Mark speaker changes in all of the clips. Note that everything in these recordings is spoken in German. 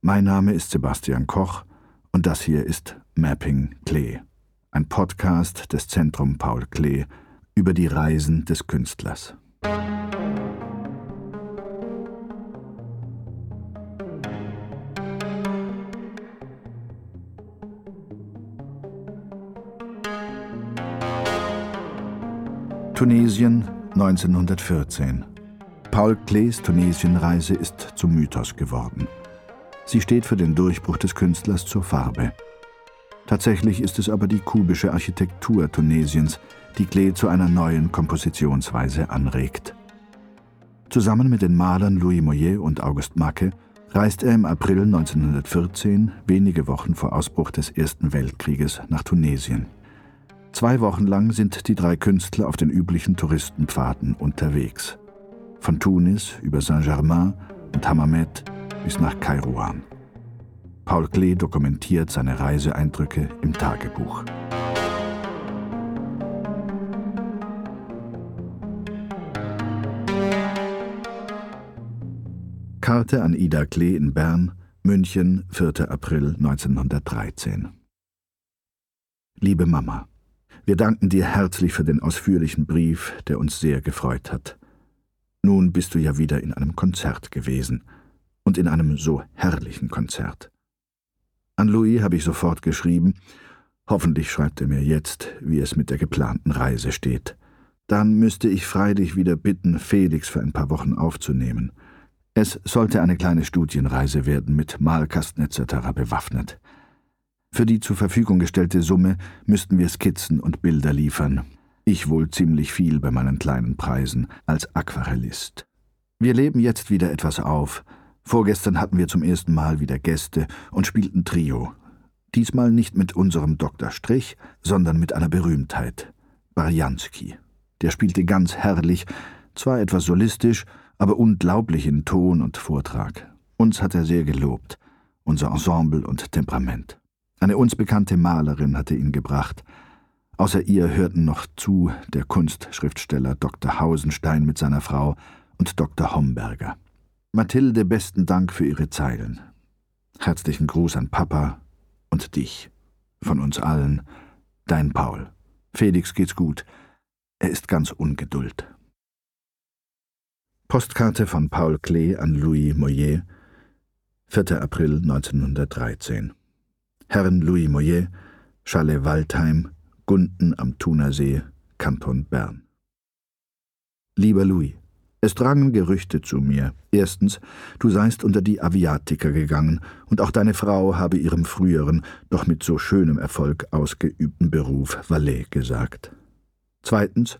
Speaker 1: Mein Name ist Sebastian Koch und das hier ist Mapping Klee, ein Podcast des Zentrum Paul Klee über die Reisen des Künstlers. Tunesien 1914. Paul Klees Tunesienreise ist zum Mythos geworden. Sie steht für den Durchbruch des Künstlers zur Farbe. Tatsächlich ist es aber die kubische Architektur Tunesiens, die Klee zu einer neuen Kompositionsweise anregt. Zusammen mit den Malern Louis Moyet und Auguste Macke reist er im April 1914, wenige Wochen vor Ausbruch des Ersten Weltkrieges, nach Tunesien. Zwei Wochen lang sind die drei Künstler auf den üblichen Touristenpfaden unterwegs. Von Tunis über Saint-Germain und Hammamet bis nach Kairouan. Paul Klee dokumentiert seine Reiseeindrücke im Tagebuch. Karte an Ida Klee in Bern, München, 4. April 1913. Liebe Mama, wir danken dir herzlich für den ausführlichen Brief, der uns sehr gefreut hat. Nun bist du ja wieder in einem Konzert gewesen und in einem so herrlichen Konzert. An Louis habe ich sofort geschrieben, hoffentlich schreibt er mir jetzt, wie es mit der geplanten Reise steht. Dann müsste ich freilich wieder bitten, Felix für ein paar Wochen aufzunehmen. Es sollte eine kleine Studienreise werden, mit Malkasten etc. bewaffnet. Für die zur Verfügung gestellte Summe müssten wir Skizzen und Bilder liefern. Ich wohl ziemlich viel bei meinen kleinen Preisen als Aquarellist. Wir leben jetzt wieder etwas auf. Vorgestern hatten wir zum ersten Mal wieder Gäste und spielten Trio. Diesmal nicht mit unserem Dr. Strich, sondern mit einer Berühmtheit. Barjanski. Der spielte ganz herrlich, zwar etwas solistisch, aber unglaublich in Ton und Vortrag. Uns hat er sehr gelobt, unser Ensemble und Temperament. Eine uns bekannte Malerin hatte ihn gebracht. Außer ihr hörten noch zu der Kunstschriftsteller Dr. Hausenstein mit seiner Frau und Dr. Homberger. Mathilde, besten Dank für Ihre Zeilen. Herzlichen Gruß an Papa und dich. Von uns allen, dein Paul. Felix geht's gut. Er ist ganz ungeduld. Postkarte von Paul Klee an Louis Moyet, 4. April 1913. Herren Louis Moyet, Chalet Waldheim, Gunden am Thunersee, Kanton Bern. Lieber Louis, es drangen Gerüchte zu mir. Erstens, du seist unter die Aviatiker gegangen, und auch deine Frau habe ihrem früheren, doch mit so schönem Erfolg ausgeübten Beruf Valet gesagt. Zweitens,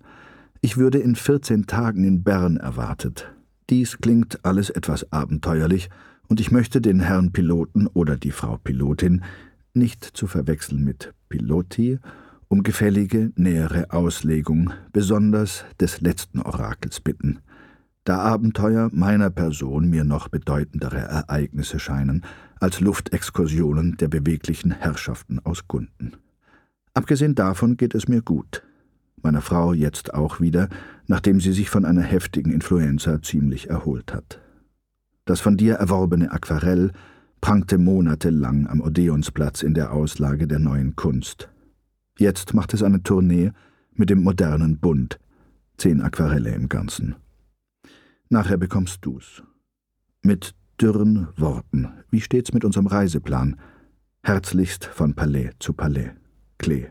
Speaker 1: ich würde in vierzehn Tagen in Bern erwartet. Dies klingt alles etwas abenteuerlich, und ich möchte den Herrn Piloten oder die Frau Pilotin nicht zu verwechseln mit Piloti, um gefällige nähere Auslegung besonders des letzten Orakels bitten, da Abenteuer meiner Person mir noch bedeutendere Ereignisse scheinen als Luftexkursionen der beweglichen Herrschaften aus Gunden. Abgesehen davon geht es mir gut. Meiner Frau jetzt auch wieder, nachdem sie sich von einer heftigen Influenza ziemlich erholt hat. Das von dir erworbene Aquarell prangte monatelang am Odeonsplatz in der Auslage der neuen Kunst. Jetzt macht es eine Tournee mit dem modernen Bund, zehn Aquarelle im Ganzen. Nachher bekommst du's. Mit dürren Worten. Wie steht's mit unserem Reiseplan? Herzlichst von Palais zu Palais. Klee.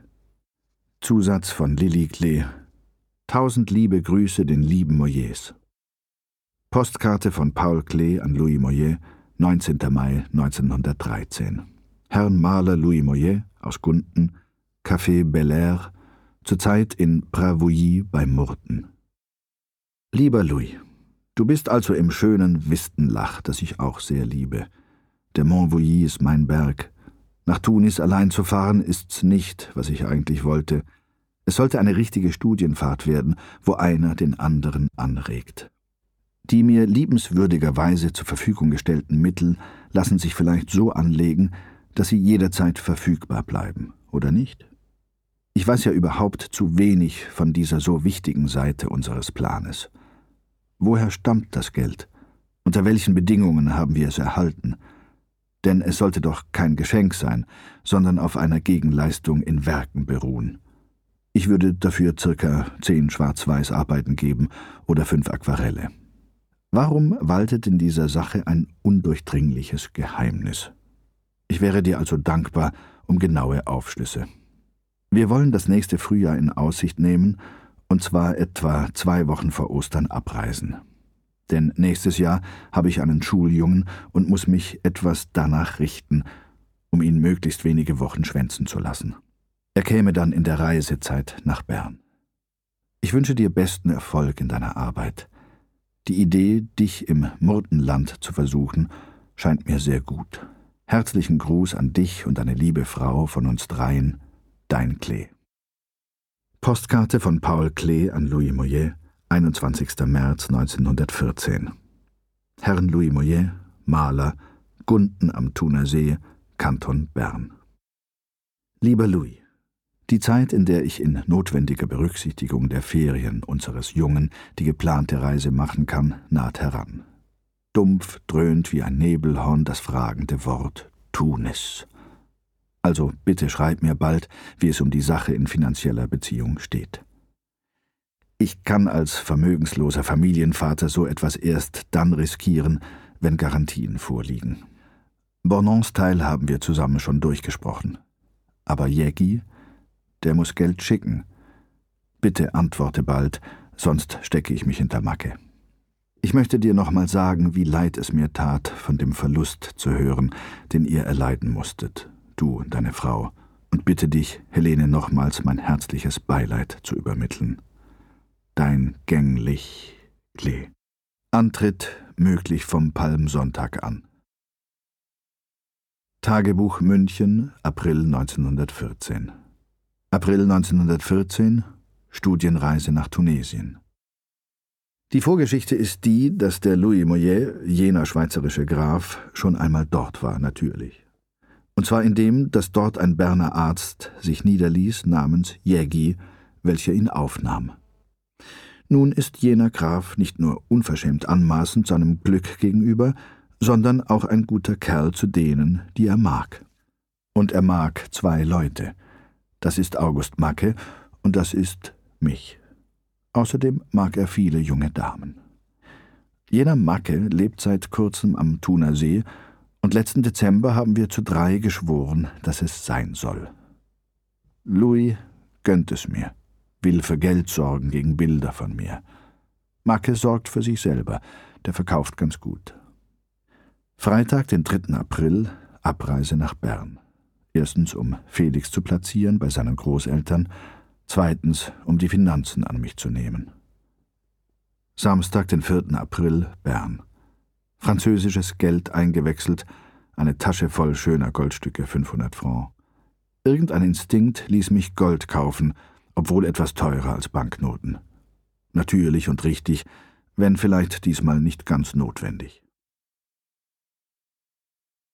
Speaker 1: Zusatz von Lilly Klee. Tausend liebe Grüße den lieben Moyets. Postkarte von Paul Klee an Louis Moyet, 19. Mai 1913. Herrn Maler Louis Moyet aus Gunden, Café Bel Air, zurzeit in Bravouilly bei Murten. Lieber Louis, du bist also im schönen Wistenlach, das ich auch sehr liebe. Der Mont Vouilly ist mein Berg. Nach Tunis allein zu fahren ist's nicht, was ich eigentlich wollte. Es sollte eine richtige Studienfahrt werden, wo einer den anderen anregt. Die mir liebenswürdigerweise zur Verfügung gestellten Mittel lassen sich vielleicht so anlegen, dass sie jederzeit verfügbar bleiben, oder nicht? Ich weiß ja überhaupt zu wenig von dieser so wichtigen Seite unseres Planes. Woher stammt das Geld? Unter welchen Bedingungen haben wir es erhalten? Denn es sollte doch kein Geschenk sein, sondern auf einer Gegenleistung in Werken beruhen. Ich würde dafür circa zehn Schwarz-Weiß-Arbeiten geben oder fünf Aquarelle. Warum waltet in dieser Sache ein undurchdringliches Geheimnis? Ich wäre dir also dankbar um genaue Aufschlüsse. Wir wollen das nächste Frühjahr in Aussicht nehmen, und zwar etwa zwei Wochen vor Ostern abreisen. Denn nächstes Jahr habe ich einen Schuljungen und muss mich etwas danach richten, um ihn möglichst wenige Wochen schwänzen zu lassen. Er käme dann in der Reisezeit nach Bern. Ich wünsche dir besten Erfolg in deiner Arbeit. Die Idee, dich im Murtenland zu versuchen, scheint mir sehr gut. Herzlichen Gruß an dich und deine liebe Frau von uns dreien, dein Klee. Postkarte von Paul Klee an Louis Moyet, 21. März 1914. Herrn Louis Moyet, Maler, Gunden am Thuner See, Kanton Bern. Lieber Louis, die Zeit, in der ich in notwendiger Berücksichtigung der Ferien unseres Jungen die geplante Reise machen kann, naht heran. Dumpf dröhnt wie ein Nebelhorn das fragende Wort Tunis. Also bitte schreib mir bald, wie es um die Sache in finanzieller Beziehung steht. Ich kann als vermögensloser Familienvater so etwas erst dann riskieren, wenn Garantien vorliegen. Bonons Teil haben wir zusammen schon durchgesprochen. Aber Jägi der muss Geld schicken. Bitte antworte bald, sonst stecke ich mich hinter Macke. Ich möchte dir nochmal sagen, wie leid es mir tat, von dem Verlust zu hören, den ihr erleiden musstet, du und deine Frau, und bitte dich, Helene, nochmals mein herzliches Beileid zu übermitteln. Dein gänglich Klee. Antritt möglich vom Palmsonntag an. Tagebuch München, April 1914 April 1914 Studienreise nach Tunesien. Die Vorgeschichte ist die, dass der Louis Moyet, jener schweizerische Graf, schon einmal dort war, natürlich. Und zwar indem, dass dort ein Berner Arzt sich niederließ namens Jägi, welcher ihn aufnahm. Nun ist jener Graf nicht nur unverschämt anmaßend seinem Glück gegenüber, sondern auch ein guter Kerl zu denen, die er mag. Und er mag zwei Leute – das ist August Macke und das ist mich. Außerdem mag er viele junge Damen. Jener Macke lebt seit kurzem am Thuner See und letzten Dezember haben wir zu drei geschworen, dass es sein soll. Louis gönnt es mir, will für Geld sorgen gegen Bilder von mir. Macke sorgt für sich selber, der verkauft ganz gut. Freitag, den 3. April, Abreise nach Bern. Erstens, um Felix zu platzieren bei seinen Großeltern, zweitens, um die Finanzen an mich zu nehmen. Samstag, den 4. April, Bern. Französisches Geld eingewechselt, eine Tasche voll schöner Goldstücke, 500 Francs. Irgendein Instinkt ließ mich Gold kaufen, obwohl etwas teurer als Banknoten. Natürlich und richtig, wenn vielleicht diesmal nicht ganz notwendig.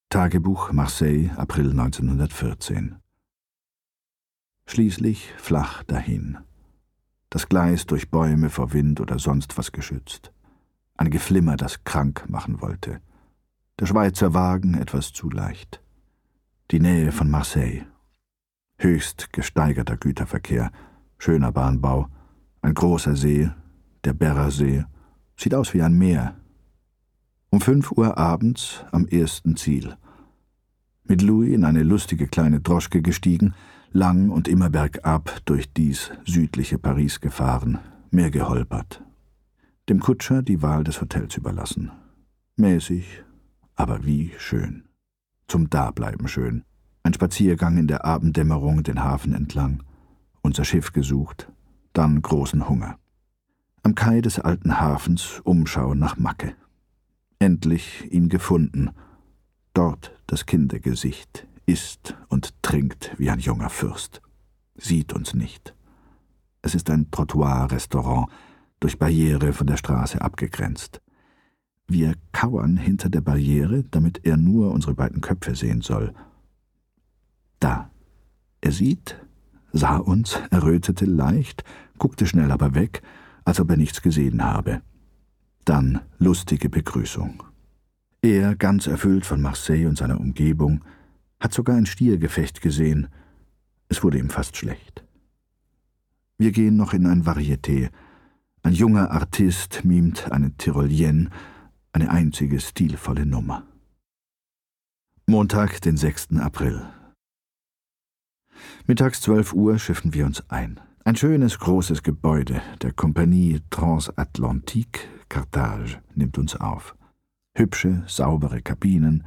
Speaker 1: Tagebuch Marseille, April 1914. Schließlich flach dahin. Das Gleis durch Bäume vor Wind oder sonst was geschützt. Ein Geflimmer, das krank machen wollte. Der Schweizer Wagen etwas zu leicht. Die Nähe von Marseille. Höchst gesteigerter Güterverkehr, schöner Bahnbau, ein großer See, der Berrersee, sieht aus wie ein Meer. Um fünf Uhr abends am ersten Ziel mit Louis in eine lustige kleine Droschke gestiegen, lang und immer bergab durch dies südliche Paris gefahren, mehr geholpert. Dem Kutscher die Wahl des Hotels überlassen. Mäßig, aber wie schön. Zum Dableiben schön. Ein Spaziergang in der Abenddämmerung den Hafen entlang, unser Schiff gesucht, dann großen Hunger. Am Kai des alten Hafens Umschau nach Macke. Endlich ihn gefunden – Dort das Kindergesicht, isst und trinkt wie ein junger Fürst, sieht uns nicht. Es ist ein Trottoir-Restaurant, durch Barriere von der Straße abgegrenzt. Wir kauern hinter der Barriere, damit er nur unsere beiden Köpfe sehen soll. Da. Er sieht, sah uns, errötete leicht, guckte schnell aber weg, als ob er nichts gesehen habe. Dann lustige Begrüßung. Er, ganz erfüllt von Marseille und seiner Umgebung, hat sogar ein Stiergefecht gesehen. Es wurde ihm fast schlecht. Wir gehen noch in ein Varieté. Ein junger Artist mimt eine Tyrolienne, eine einzige stilvolle Nummer. Montag, den 6. April. Mittags 12 Uhr schiffen wir uns ein. Ein schönes, großes Gebäude der Kompanie Transatlantique Carthage nimmt uns auf. Hübsche, saubere Kabinen,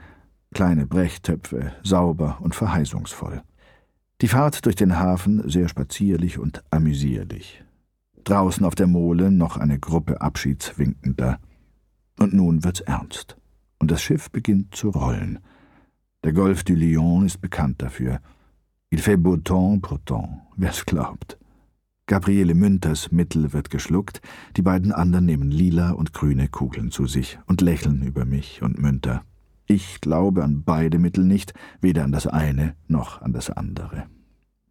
Speaker 1: kleine Brechtöpfe, sauber und verheißungsvoll. Die Fahrt durch den Hafen sehr spazierlich und amüsierlich. Draußen auf der Mole noch eine Gruppe Abschiedswinkender. Und nun wird's ernst. Und das Schiff beginnt zu rollen. Der Golf du Lion ist bekannt dafür. Il fait beau temps pourtant, wer's glaubt. Gabriele Münters Mittel wird geschluckt, die beiden anderen nehmen lila und grüne Kugeln zu sich und lächeln über mich und Münter. Ich glaube an beide Mittel nicht, weder an das eine noch an das andere.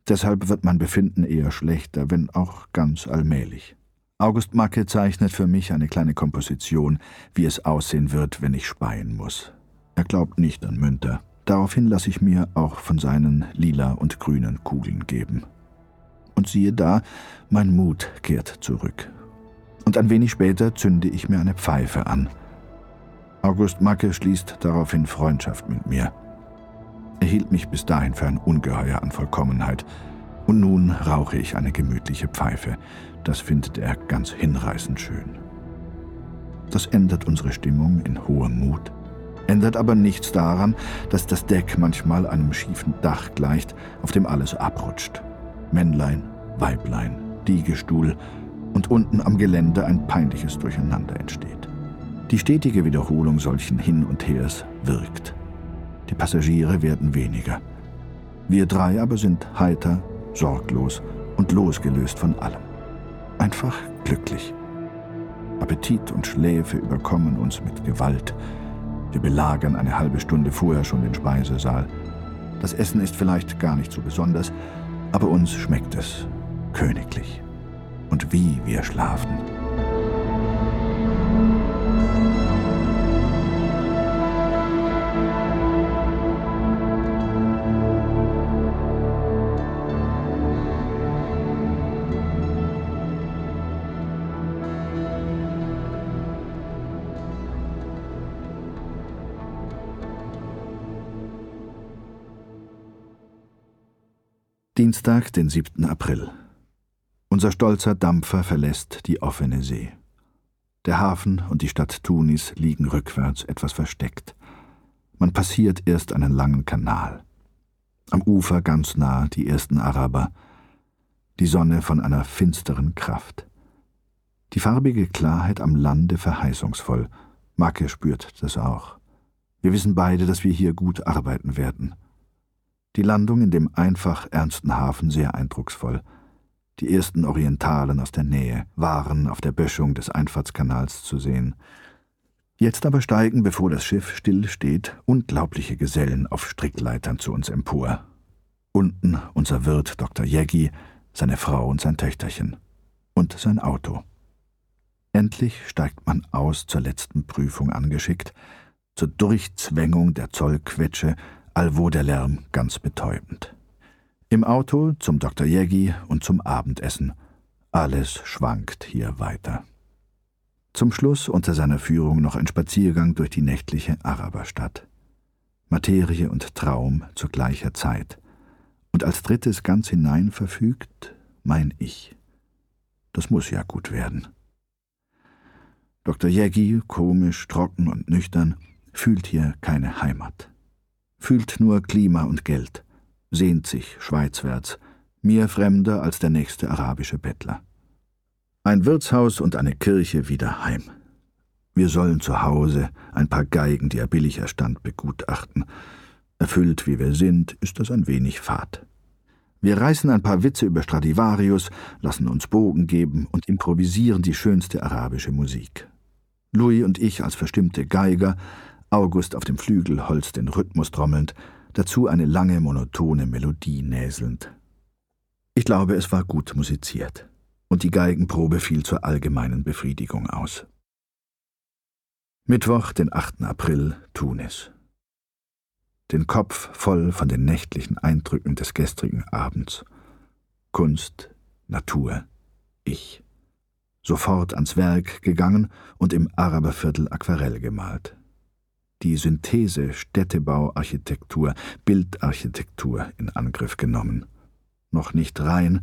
Speaker 1: Deshalb wird mein Befinden eher schlechter, wenn auch ganz allmählich. August Macke zeichnet für mich eine kleine Komposition, wie es aussehen wird, wenn ich speien muss. Er glaubt nicht an Münter. Daraufhin lasse ich mir auch von seinen lila und grünen Kugeln geben. Und siehe da, mein Mut kehrt zurück. Und ein wenig später zünde ich mir eine Pfeife an – August Macke schließt daraufhin Freundschaft mit mir. Er hielt mich bis dahin für ein Ungeheuer an Vollkommenheit, und nun rauche ich eine gemütliche Pfeife. Das findet er ganz hinreißend schön. Das ändert unsere Stimmung in hohem Mut, ändert aber nichts daran, dass das Deck manchmal einem schiefen Dach gleicht, auf dem alles abrutscht. Männlein, Weiblein, Diegestuhl und unten am Gelände ein peinliches Durcheinander entsteht. Die stetige Wiederholung solchen Hin und Hers wirkt. Die Passagiere werden weniger. Wir drei aber sind heiter, sorglos und losgelöst von allem. Einfach glücklich. Appetit und Schläfe überkommen uns mit Gewalt. Wir belagern eine halbe Stunde vorher schon den Speisesaal. Das Essen ist vielleicht gar nicht so besonders, aber uns schmeckt es königlich. Und wie wir schlafen. Dienstag, den 7. April. Unser stolzer Dampfer verlässt die offene See. Der Hafen und die Stadt Tunis liegen rückwärts etwas versteckt. Man passiert erst einen langen Kanal. Am Ufer ganz nah die ersten Araber. Die Sonne von einer finsteren Kraft. Die farbige Klarheit am Lande verheißungsvoll. Macke spürt das auch. Wir wissen beide, dass wir hier gut arbeiten werden. Die Landung in dem einfach ernsten Hafen sehr eindrucksvoll. Die ersten Orientalen aus der Nähe waren auf der Böschung des Einfahrtskanals zu sehen. Jetzt aber steigen, bevor das Schiff still steht, unglaubliche Gesellen auf Strickleitern zu uns empor. Unten unser Wirt Dr. Jeggi, seine Frau und sein Töchterchen. Und sein Auto. Endlich steigt man aus zur letzten Prüfung angeschickt, zur Durchzwängung der Zollquetsche allwo der Lärm ganz betäubend. Im Auto zum Dr. Jägi und zum Abendessen. Alles schwankt hier weiter. Zum Schluss unter seiner Führung noch ein Spaziergang durch die nächtliche Araberstadt. Materie und Traum zu gleicher Zeit. Und als drittes ganz hinein verfügt mein Ich. Das muss ja gut werden. Dr. Jägi, komisch, trocken und nüchtern, fühlt hier keine Heimat fühlt nur Klima und Geld, sehnt sich schweizwärts, mir fremder als der nächste arabische Bettler. Ein Wirtshaus und eine Kirche wieder heim. Wir sollen zu Hause ein paar Geigen, die er billig erstand, begutachten. Erfüllt wie wir sind, ist das ein wenig fad. Wir reißen ein paar Witze über Stradivarius, lassen uns Bogen geben und improvisieren die schönste arabische Musik. Louis und ich als verstimmte Geiger August auf dem Flügelholz den Rhythmus trommelnd, dazu eine lange monotone Melodie näselnd. Ich glaube, es war gut musiziert, und die Geigenprobe fiel zur allgemeinen Befriedigung aus. Mittwoch, den 8. April, Tunis. Den Kopf voll von den nächtlichen Eindrücken des gestrigen Abends. Kunst, Natur, ich. Sofort ans Werk gegangen und im Araberviertel Aquarell gemalt. Die Synthese Städtebauarchitektur, Bildarchitektur in Angriff genommen. Noch nicht rein,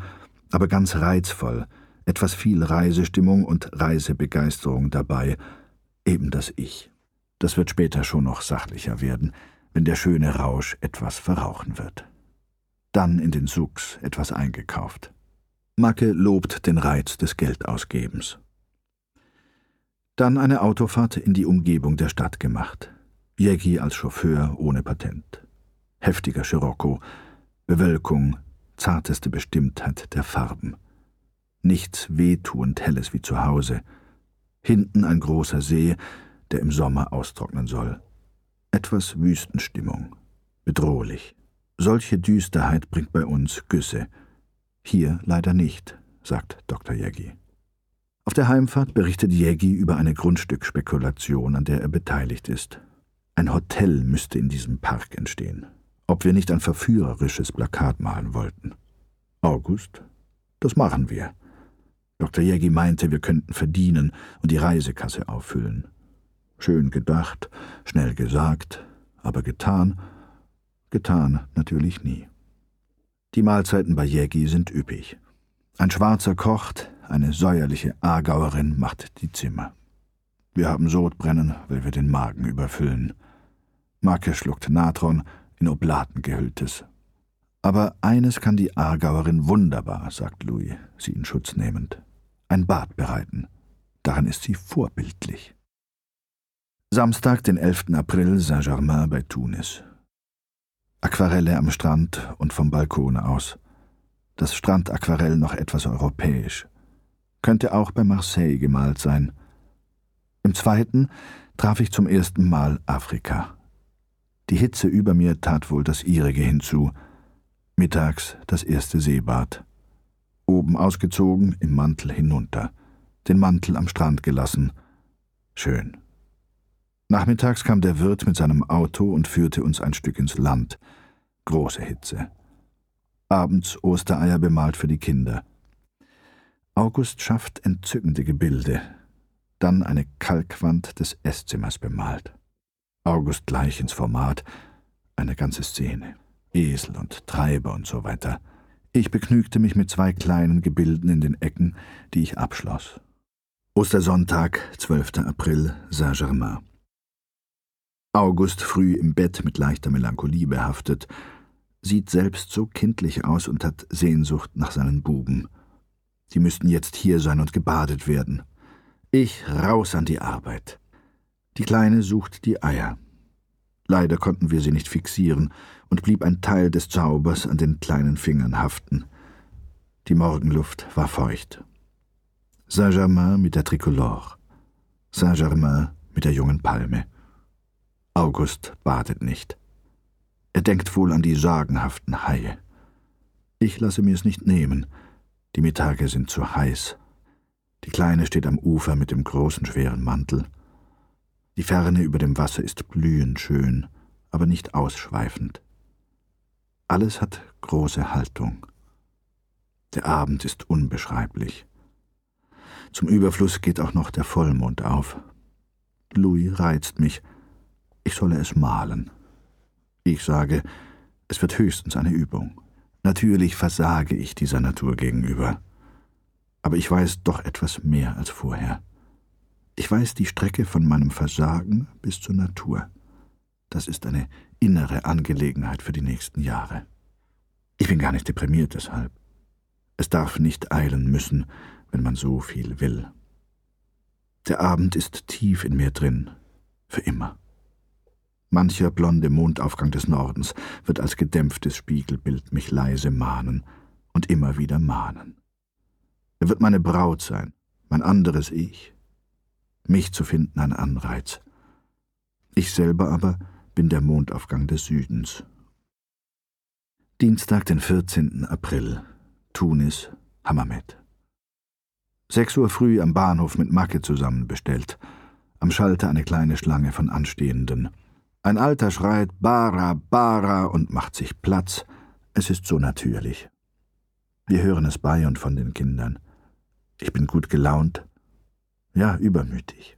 Speaker 1: aber ganz reizvoll, etwas viel Reisestimmung und Reisebegeisterung dabei, eben das Ich. Das wird später schon noch sachlicher werden, wenn der schöne Rausch etwas verrauchen wird. Dann in den Suchs etwas eingekauft. Macke lobt den Reiz des Geldausgebens. Dann eine Autofahrt in die Umgebung der Stadt gemacht. Jägi als Chauffeur ohne Patent. Heftiger Scirocco, Bewölkung, zarteste Bestimmtheit der Farben. Nichts wehtuend Helles wie zu Hause – hinten ein großer See, der im Sommer austrocknen soll. Etwas Wüstenstimmung. Bedrohlich. Solche Düsterheit bringt bei uns Güsse. Hier leider nicht, sagt Dr. Jägi. Auf der Heimfahrt berichtet Jägi über eine Grundstückspekulation, an der er beteiligt ist. Ein Hotel müsste in diesem Park entstehen. Ob wir nicht ein verführerisches Plakat malen wollten. August, das machen wir. Dr. Jägi meinte, wir könnten verdienen und die Reisekasse auffüllen. Schön gedacht, schnell gesagt, aber getan, getan natürlich nie. Die Mahlzeiten bei Jägi sind üppig. Ein Schwarzer kocht, eine säuerliche Aargauerin macht die Zimmer. Wir haben Sodbrennen, weil wir den Magen überfüllen. Marke schluckt Natron in Oblaten gehülltes. Aber eines kann die Aargauerin wunderbar, sagt Louis, sie in Schutz nehmend ein Bad bereiten. Daran ist sie vorbildlich. Samstag, den 11. April, Saint-Germain bei Tunis. Aquarelle am Strand und vom Balkon aus. Das Strandaquarell noch etwas europäisch. Könnte auch bei Marseille gemalt sein. Im zweiten traf ich zum ersten Mal Afrika. Die Hitze über mir tat wohl das ihrige hinzu. Mittags das erste Seebad oben ausgezogen, im Mantel hinunter, den Mantel am Strand gelassen. Schön. Nachmittags kam der Wirt mit seinem Auto und führte uns ein Stück ins Land. Große Hitze. Abends Ostereier bemalt für die Kinder. August schafft entzückende Gebilde. Dann eine Kalkwand des Esszimmer bemalt. August gleich ins Format, eine ganze Szene. Esel und Treiber und so weiter. Ich begnügte mich mit zwei kleinen Gebilden in den Ecken, die ich abschloss. Ostersonntag, 12. April, Saint-Germain. August früh im Bett mit leichter Melancholie behaftet, sieht selbst so kindlich aus und hat Sehnsucht nach seinen Buben. Die müssten jetzt hier sein und gebadet werden. Ich raus an die Arbeit. Die Kleine sucht die Eier. Leider konnten wir sie nicht fixieren, und blieb ein Teil des Zaubers an den kleinen Fingern haften. Die Morgenluft war feucht. Saint-Germain mit der Tricolore. Saint-Germain mit der jungen Palme. August badet nicht. Er denkt wohl an die sagenhaften Haie. Ich lasse mir es nicht nehmen. Die Mittage sind zu heiß. Die Kleine steht am Ufer mit dem großen schweren Mantel. Die Ferne über dem Wasser ist blühend schön, aber nicht ausschweifend. Alles hat große Haltung. Der Abend ist unbeschreiblich. Zum Überfluss geht auch noch der Vollmond auf. Louis reizt mich, ich solle es malen. Ich sage, es wird höchstens eine Übung. Natürlich versage ich dieser Natur gegenüber. Aber ich weiß doch etwas mehr als vorher. Ich weiß die Strecke von meinem Versagen bis zur Natur. Das ist eine innere Angelegenheit für die nächsten Jahre. Ich bin gar nicht deprimiert deshalb. Es darf nicht eilen müssen, wenn man so viel will. Der Abend ist tief in mir drin, für immer. Mancher blonde Mondaufgang des Nordens wird als gedämpftes Spiegelbild mich leise mahnen und immer wieder mahnen. Er wird meine Braut sein, mein anderes Ich, mich zu finden ein Anreiz. Ich selber aber bin der Mondaufgang des Südens. Dienstag, den 14. April. Tunis, Hammamet. Sechs Uhr früh am Bahnhof mit Macke zusammen bestellt. Am Schalter eine kleine Schlange von Anstehenden. Ein Alter schreit Bara, Bara und macht sich Platz. Es ist so natürlich. Wir hören es bei und von den Kindern. Ich bin gut gelaunt. Ja, übermütig.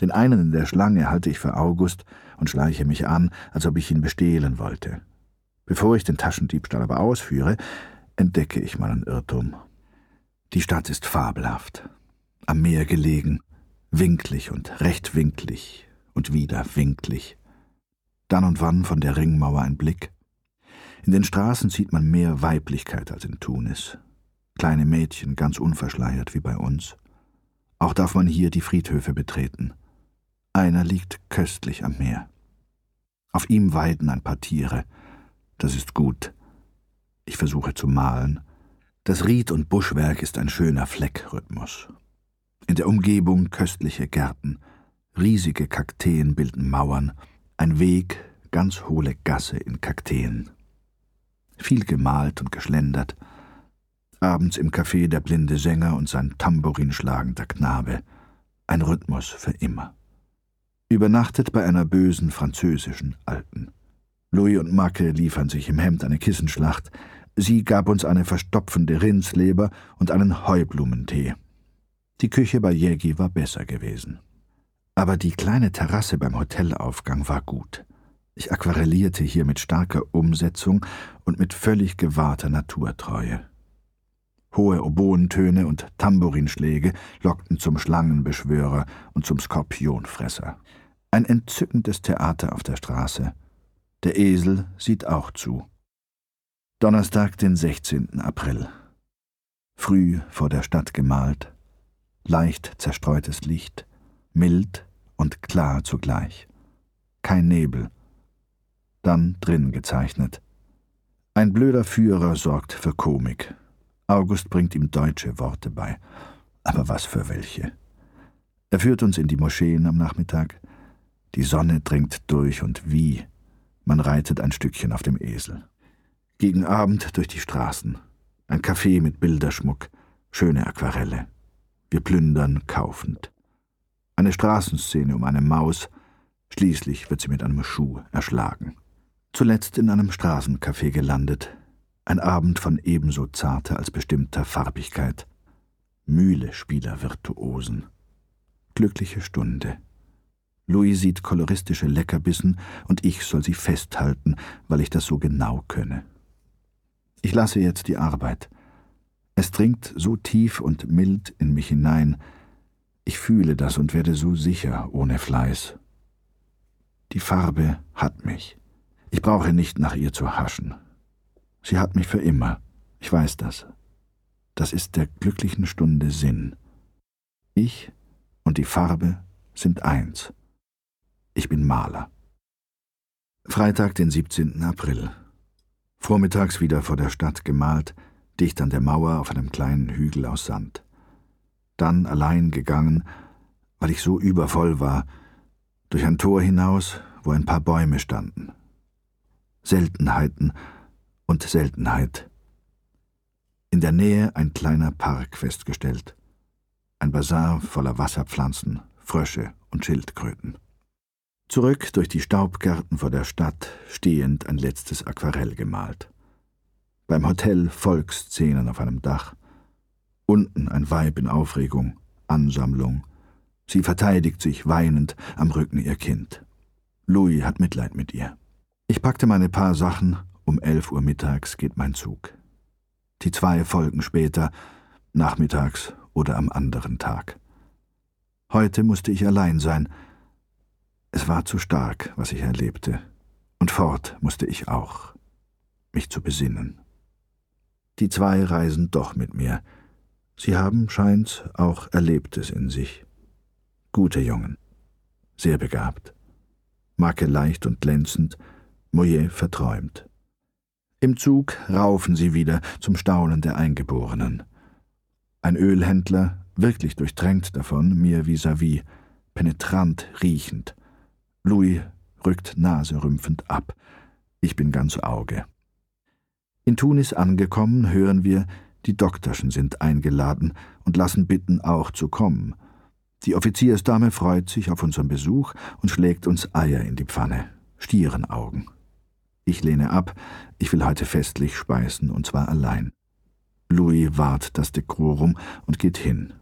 Speaker 1: Den einen in der Schlange halte ich für August und schleiche mich an, als ob ich ihn bestehlen wollte. Bevor ich den Taschendiebstahl aber ausführe, entdecke ich meinen Irrtum. Die Stadt ist fabelhaft, am Meer gelegen, winklig und rechtwinklig und wieder winklig. Dann und wann von der Ringmauer ein Blick. In den Straßen sieht man mehr Weiblichkeit als in Tunis. Kleine Mädchen, ganz unverschleiert wie bei uns. Auch darf man hier die Friedhöfe betreten. Einer liegt köstlich am Meer. Auf ihm weiden ein paar Tiere. Das ist gut. Ich versuche zu malen. Das Ried- und Buschwerk ist ein schöner Fleckrhythmus. In der Umgebung köstliche Gärten, riesige Kakteen bilden Mauern, ein Weg, ganz hohle Gasse in Kakteen. Viel gemalt und geschlendert. Abends im Café der blinde Sänger und sein Tambourin schlagender Knabe. Ein Rhythmus für immer übernachtet bei einer bösen französischen Alten. Louis und Macke liefern sich im Hemd eine Kissenschlacht. Sie gab uns eine verstopfende Rindsleber und einen Heublumentee. Die Küche bei Jägi war besser gewesen. Aber die kleine Terrasse beim Hotelaufgang war gut. Ich aquarellierte hier mit starker Umsetzung und mit völlig gewahrter Naturtreue. Hohe Oboentöne und Tambourinschläge lockten zum Schlangenbeschwörer und zum Skorpionfresser. Ein entzückendes Theater auf der Straße. Der Esel sieht auch zu. Donnerstag, den 16. April. Früh vor der Stadt gemalt, leicht zerstreutes Licht, mild und klar zugleich. Kein Nebel. Dann drin gezeichnet. Ein blöder Führer sorgt für Komik. August bringt ihm deutsche Worte bei. Aber was für welche? Er führt uns in die Moscheen am Nachmittag. Die Sonne dringt durch und wie. Man reitet ein Stückchen auf dem Esel. Gegen Abend durch die Straßen. Ein Café mit Bilderschmuck, schöne Aquarelle. Wir plündern kaufend. Eine Straßenszene um eine Maus, schließlich wird sie mit einem Schuh erschlagen. Zuletzt in einem Straßencafé gelandet, ein Abend von ebenso zarter als bestimmter Farbigkeit. Mühle Spieler Virtuosen. Glückliche Stunde. Louis sieht koloristische Leckerbissen und ich soll sie festhalten, weil ich das so genau könne. Ich lasse jetzt die Arbeit. Es dringt so tief und mild in mich hinein. Ich fühle das und werde so sicher ohne Fleiß. Die Farbe hat mich. Ich brauche nicht nach ihr zu haschen. Sie hat mich für immer. Ich weiß das. Das ist der glücklichen Stunde Sinn. Ich und die Farbe sind eins. Ich bin Maler. Freitag, den 17. April. Vormittags wieder vor der Stadt gemalt, dicht an der Mauer auf einem kleinen Hügel aus Sand. Dann allein gegangen, weil ich so übervoll war, durch ein Tor hinaus, wo ein paar Bäume standen. Seltenheiten und Seltenheit. In der Nähe ein kleiner Park festgestellt. Ein Bazar voller Wasserpflanzen, Frösche und Schildkröten. Zurück durch die Staubgärten vor der Stadt, stehend ein letztes Aquarell gemalt. Beim Hotel Volksszenen auf einem Dach. Unten ein Weib in Aufregung, Ansammlung. Sie verteidigt sich weinend am Rücken ihr Kind. Louis hat Mitleid mit ihr. Ich packte meine paar Sachen um elf Uhr mittags geht mein Zug. Die zwei folgen später, nachmittags oder am anderen Tag. Heute musste ich allein sein. Es war zu stark, was ich erlebte. Und fort musste ich auch, mich zu besinnen. Die zwei reisen doch mit mir. Sie haben, scheint's, auch Erlebtes in sich. Gute Jungen, sehr begabt. Macke leicht und glänzend, Moyer verträumt. Im Zug raufen sie wieder zum Staunen der Eingeborenen. Ein Ölhändler, wirklich durchtränkt davon, mir vis-à-vis, -vis, penetrant riechend. Louis rückt naserümpfend ab. Ich bin ganz Auge. In Tunis angekommen, hören wir, die Doktorschen sind eingeladen und lassen bitten, auch zu kommen. Die Offiziersdame freut sich auf unseren Besuch und schlägt uns Eier in die Pfanne, Stierenaugen. Ich lehne ab, ich will heute festlich speisen, und zwar allein. Louis wahrt das Dekorum und geht hin.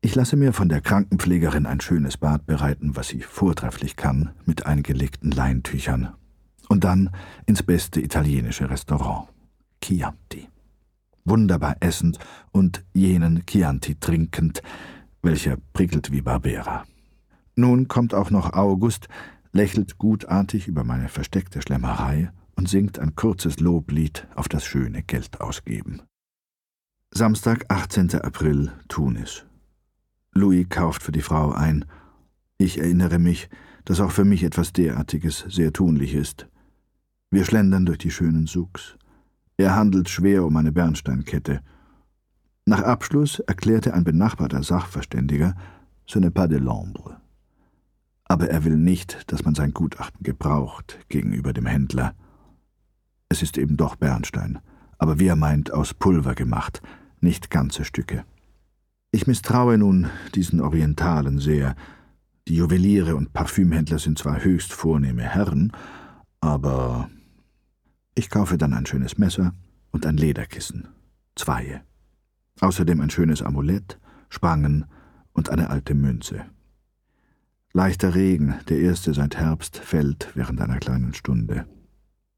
Speaker 1: Ich lasse mir von der Krankenpflegerin ein schönes Bad bereiten, was sie vortrefflich kann, mit eingelegten Leintüchern. Und dann ins beste italienische Restaurant. Chianti. Wunderbar essend und jenen Chianti trinkend, welcher prickelt wie Barbera. Nun kommt auch noch August, lächelt gutartig über meine versteckte Schlemmerei und singt ein kurzes Loblied auf das schöne Geldausgeben. Samstag, 18. April, Tunis. Louis kauft für die Frau ein. Ich erinnere mich, dass auch für mich etwas derartiges sehr tunlich ist. Wir schlendern durch die schönen Souks. Er handelt schwer um eine Bernsteinkette. Nach Abschluss erklärte ein benachbarter Sachverständiger, ce n'est pas de l'ombre. Aber er will nicht, dass man sein Gutachten gebraucht gegenüber dem Händler. Es ist eben doch Bernstein, aber wie er meint, aus Pulver gemacht, nicht ganze Stücke. Ich misstraue nun diesen Orientalen sehr. Die Juweliere und Parfümhändler sind zwar höchst vornehme Herren, aber ich kaufe dann ein schönes Messer und ein Lederkissen. Zweie. Außerdem ein schönes Amulett, Spangen und eine alte Münze. Leichter Regen, der erste seit Herbst, fällt während einer kleinen Stunde.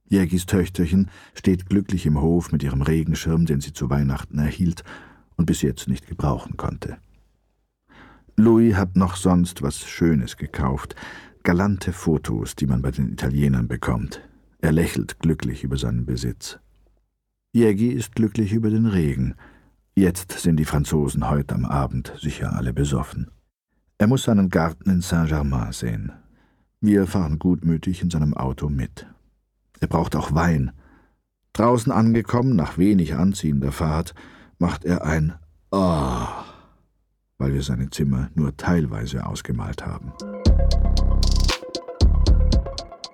Speaker 1: Jägis Töchterchen steht glücklich im Hof mit ihrem Regenschirm, den sie zu Weihnachten erhielt und bis jetzt nicht gebrauchen konnte. Louis hat noch sonst was Schönes gekauft, galante Fotos, die man bei den Italienern bekommt. Er lächelt glücklich über seinen Besitz. Jägi ist glücklich über den Regen, Jetzt sind die Franzosen heute am Abend sicher alle besoffen. Er muss seinen Garten in Saint-Germain sehen. Wir fahren gutmütig in seinem Auto mit. Er braucht auch Wein. Draußen angekommen, nach wenig anziehender Fahrt, macht er ein Ah, weil wir seine Zimmer nur teilweise ausgemalt haben.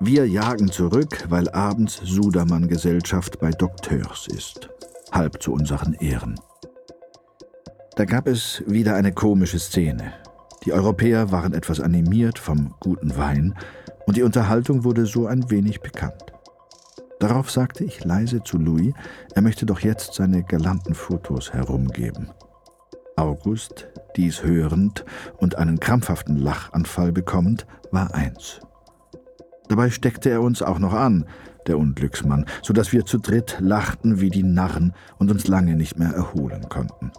Speaker 1: Wir jagen zurück, weil abends Sudermann Gesellschaft bei Dokteurs ist. Halb zu unseren Ehren. Da gab es wieder eine komische Szene. Die Europäer waren etwas animiert vom guten Wein und die Unterhaltung wurde so ein wenig bekannt. Darauf sagte ich leise zu Louis, er möchte doch jetzt seine galanten Fotos herumgeben. August, dies hörend und einen krampfhaften Lachanfall bekommend, war eins. Dabei steckte er uns auch noch an, der Unglücksmann, so dass wir zu dritt lachten wie die Narren und uns lange nicht mehr erholen konnten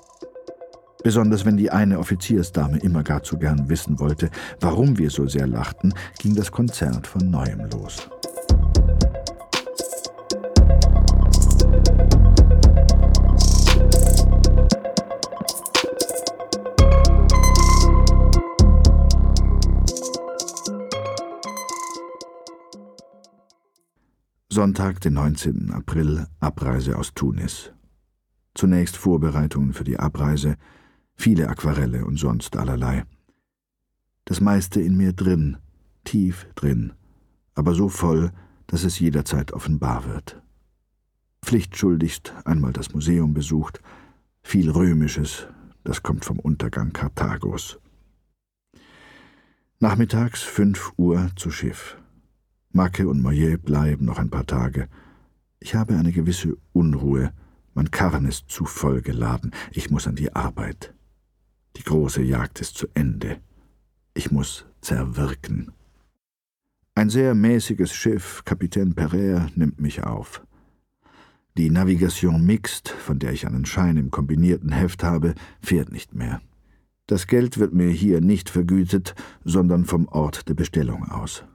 Speaker 1: besonders wenn die eine Offiziersdame immer gar zu gern wissen wollte, warum wir so sehr lachten, ging das Konzert von neuem los. Sonntag, den 19. April, Abreise aus Tunis. Zunächst Vorbereitungen für die Abreise, viele Aquarelle und sonst allerlei. Das meiste in mir drin, tief drin, aber so voll, dass es jederzeit offenbar wird. Pflichtschuldigst einmal das Museum besucht, viel Römisches, das kommt vom Untergang Karthagos. Nachmittags fünf Uhr zu Schiff. Macke und Moyer bleiben noch ein paar Tage. Ich habe eine gewisse Unruhe. Mein Karren ist zu voll geladen. Ich muss an die Arbeit. Die große Jagd ist zu Ende. Ich muss zerwirken. Ein sehr mäßiges Schiff, Kapitän Pereire, nimmt mich auf. Die Navigation Mixed, von der ich einen Schein im kombinierten Heft habe, fährt nicht mehr. Das Geld wird mir hier nicht vergütet, sondern vom Ort der Bestellung aus.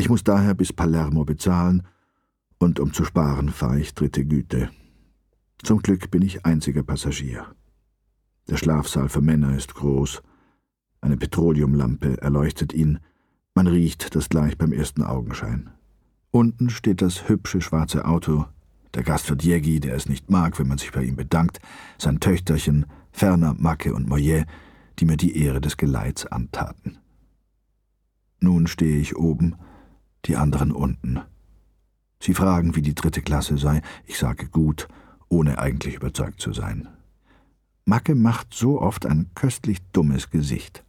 Speaker 1: Ich muss daher bis Palermo bezahlen, und um zu sparen fahre ich dritte Güte. Zum Glück bin ich einziger Passagier. Der Schlafsaal für Männer ist groß. Eine Petroleumlampe erleuchtet ihn. Man riecht das gleich beim ersten Augenschein. Unten steht das hübsche schwarze Auto. Der Gast wird Jägi, der es nicht mag, wenn man sich bei ihm bedankt, sein Töchterchen, Ferner, Macke und Moyer, die mir die Ehre des Geleits antaten. Nun stehe ich oben, die anderen unten. Sie fragen, wie die dritte Klasse sei. Ich sage gut, ohne eigentlich überzeugt zu sein. Macke macht so oft ein köstlich dummes Gesicht.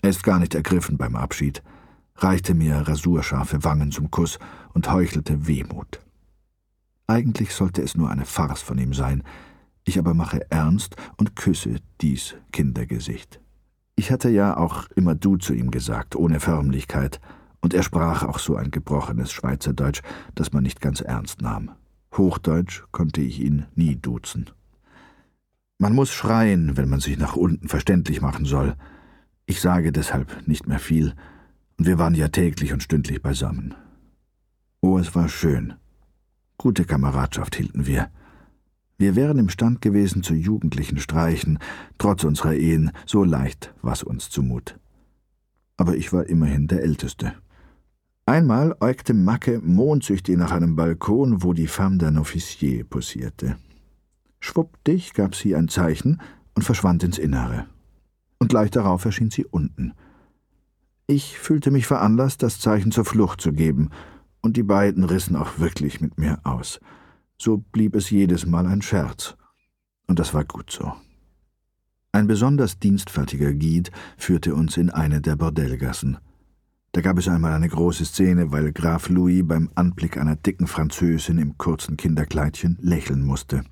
Speaker 1: Er ist gar nicht ergriffen beim Abschied, reichte mir rasurscharfe Wangen zum Kuss und heuchelte Wehmut. Eigentlich sollte es nur eine Farce von ihm sein, ich aber mache ernst und küsse dies Kindergesicht. Ich hatte ja auch immer du zu ihm gesagt, ohne Förmlichkeit, und er sprach auch so ein gebrochenes Schweizerdeutsch, das man nicht ganz ernst nahm. Hochdeutsch konnte ich ihn nie duzen. Man muss schreien, wenn man sich nach unten verständlich machen soll. Ich sage deshalb nicht mehr viel, und wir waren ja täglich und stündlich beisammen. Oh, es war schön. Gute Kameradschaft hielten wir. Wir wären imstand gewesen zu jugendlichen Streichen, trotz unserer Ehen, so leicht war's uns zumut. Aber ich war immerhin der Älteste. Einmal äugte Macke mondsüchtig nach einem Balkon, wo die Femme d'un Officier posierte. Schwuppdig gab sie ein Zeichen und verschwand ins Innere. Und gleich darauf erschien sie unten. Ich fühlte mich veranlasst, das Zeichen zur Flucht zu geben, und die beiden rissen auch wirklich mit mir aus. So blieb es jedes Mal ein Scherz. Und das war gut so. Ein besonders dienstfertiger Guide führte uns in eine der Bordellgassen. Da gab es einmal eine große Szene, weil Graf Louis beim Anblick einer dicken Französin im kurzen Kinderkleidchen lächeln musste.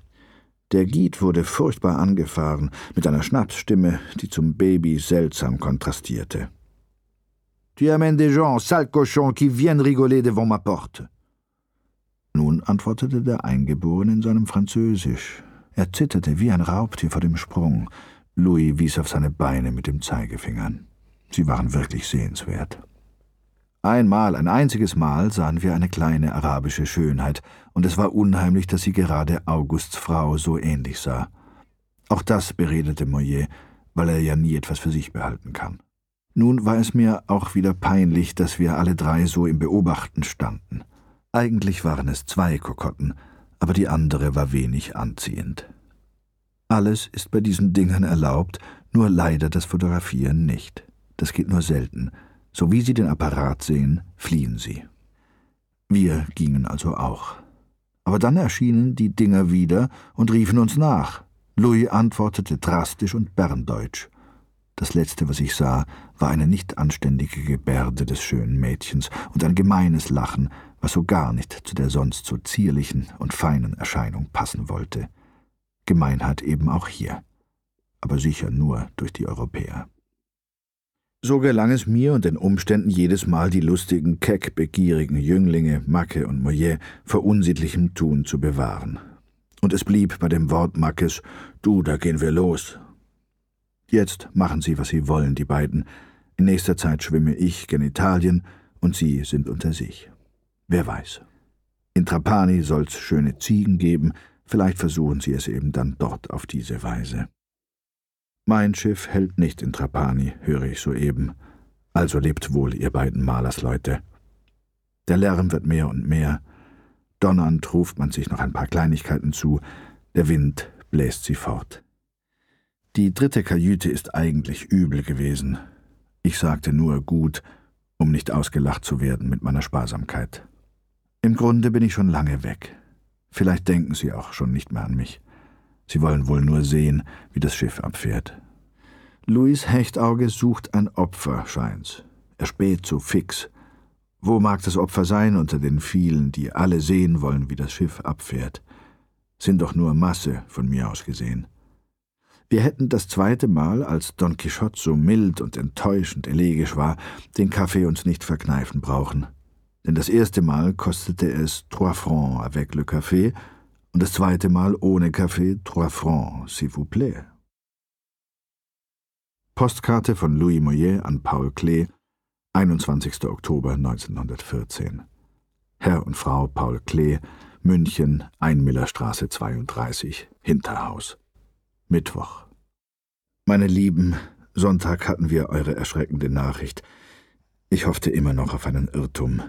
Speaker 1: Der Guide wurde furchtbar angefahren, mit einer Schnapsstimme, die zum Baby seltsam kontrastierte. Tu amènes des gens, sales cochons, qui viennent rigoler devant ma porte. Nun antwortete der Eingeborene in seinem Französisch. Er zitterte wie ein Raubtier vor dem Sprung. Louis wies auf seine Beine mit dem Zeigefinger. Sie waren wirklich sehenswert. Einmal, ein einziges Mal sahen wir eine kleine arabische Schönheit, und es war unheimlich, dass sie gerade Augusts Frau so ähnlich sah. Auch das beredete Moyer, weil er ja nie etwas für sich behalten kann. Nun war es mir auch wieder peinlich, dass wir alle drei so im Beobachten standen. Eigentlich waren es zwei Kokotten, aber die andere war wenig anziehend. Alles ist bei diesen Dingern erlaubt, nur leider das Fotografieren nicht. Das geht nur selten. So wie sie den Apparat sehen, fliehen sie. Wir gingen also auch. Aber dann erschienen die Dinger wieder und riefen uns nach. Louis antwortete drastisch und berndeutsch. Das letzte, was ich sah, war eine nicht anständige Gebärde des schönen Mädchens und ein gemeines Lachen, was so gar nicht zu der sonst so zierlichen und feinen Erscheinung passen wollte. Gemeinheit eben auch hier, aber sicher nur durch die Europäer. So gelang es mir und den Umständen jedes Mal die lustigen, keck begierigen Jünglinge Macke und Moyet vor unsittlichem Tun zu bewahren. Und es blieb bei dem Wort Mackes, du, da gehen wir los. Jetzt machen sie, was sie wollen, die beiden. In nächster Zeit schwimme ich gen Italien und sie sind unter sich. Wer weiß. In Trapani soll's schöne Ziegen geben, vielleicht versuchen sie es eben dann dort auf diese Weise. Mein Schiff hält nicht in Trapani, höre ich soeben. Also lebt wohl, ihr beiden Malersleute. Der Lärm wird mehr und mehr. Donnernd ruft man sich noch ein paar Kleinigkeiten zu. Der Wind bläst sie fort. Die dritte Kajüte ist eigentlich übel gewesen. Ich sagte nur gut, um nicht ausgelacht zu werden mit meiner Sparsamkeit. Im Grunde bin ich schon lange weg. Vielleicht denken Sie auch schon nicht mehr an mich. Sie wollen wohl nur sehen, wie das Schiff abfährt. Louis Hechtauge sucht ein Opfer, scheint's. Er späht so fix. Wo mag das Opfer sein unter den vielen, die alle sehen wollen, wie das Schiff abfährt? Sind doch nur Masse, von mir aus gesehen. Wir hätten das zweite Mal, als Don Quixote so mild und enttäuschend elegisch war, den Kaffee uns nicht verkneifen brauchen. Denn das erste Mal kostete es trois francs avec le café und das zweite Mal ohne Kaffee trois francs, s'il vous plaît. Postkarte von Louis Moyer an Paul Klee, 21. Oktober 1914. Herr und Frau Paul Klee, München, Einmillerstraße 32, Hinterhaus. Mittwoch. Meine Lieben, Sonntag hatten wir eure erschreckende Nachricht. Ich hoffte immer noch auf einen Irrtum.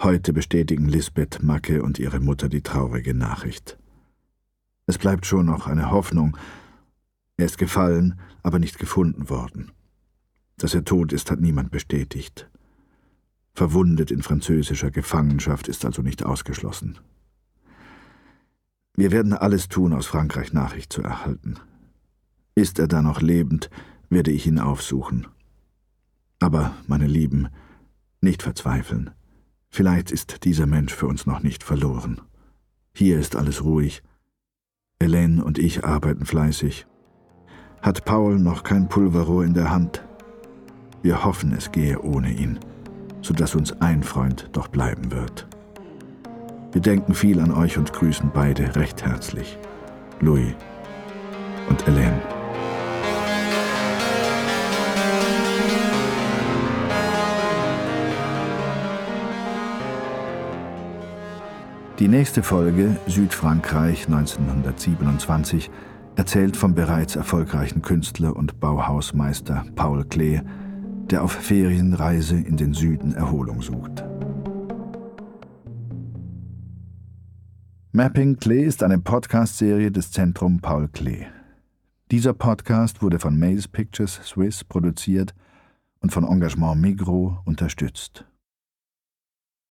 Speaker 1: Heute bestätigen Lisbeth Macke und ihre Mutter die traurige Nachricht. Es bleibt schon noch eine Hoffnung. Er ist gefallen, aber nicht gefunden worden. Dass er tot ist, hat niemand bestätigt. Verwundet in französischer Gefangenschaft ist also nicht ausgeschlossen. Wir werden alles tun, aus Frankreich Nachricht zu erhalten. Ist er da noch lebend, werde ich ihn aufsuchen. Aber, meine Lieben, nicht verzweifeln. Vielleicht ist dieser Mensch für uns noch nicht verloren. Hier ist alles ruhig. Elaine und ich arbeiten fleißig. Hat Paul noch kein Pulverrohr in der Hand? Wir hoffen, es gehe ohne ihn, so dass uns ein Freund doch bleiben wird. Wir denken viel an euch und grüßen beide recht herzlich. Louis und Elaine. Die nächste Folge, Südfrankreich 1927, erzählt vom bereits erfolgreichen Künstler und Bauhausmeister Paul Klee, der auf Ferienreise in den Süden Erholung sucht. Mapping Klee ist eine Podcast-Serie des Zentrum Paul Klee. Dieser Podcast wurde von Maze Pictures Swiss produziert und von Engagement Migro unterstützt.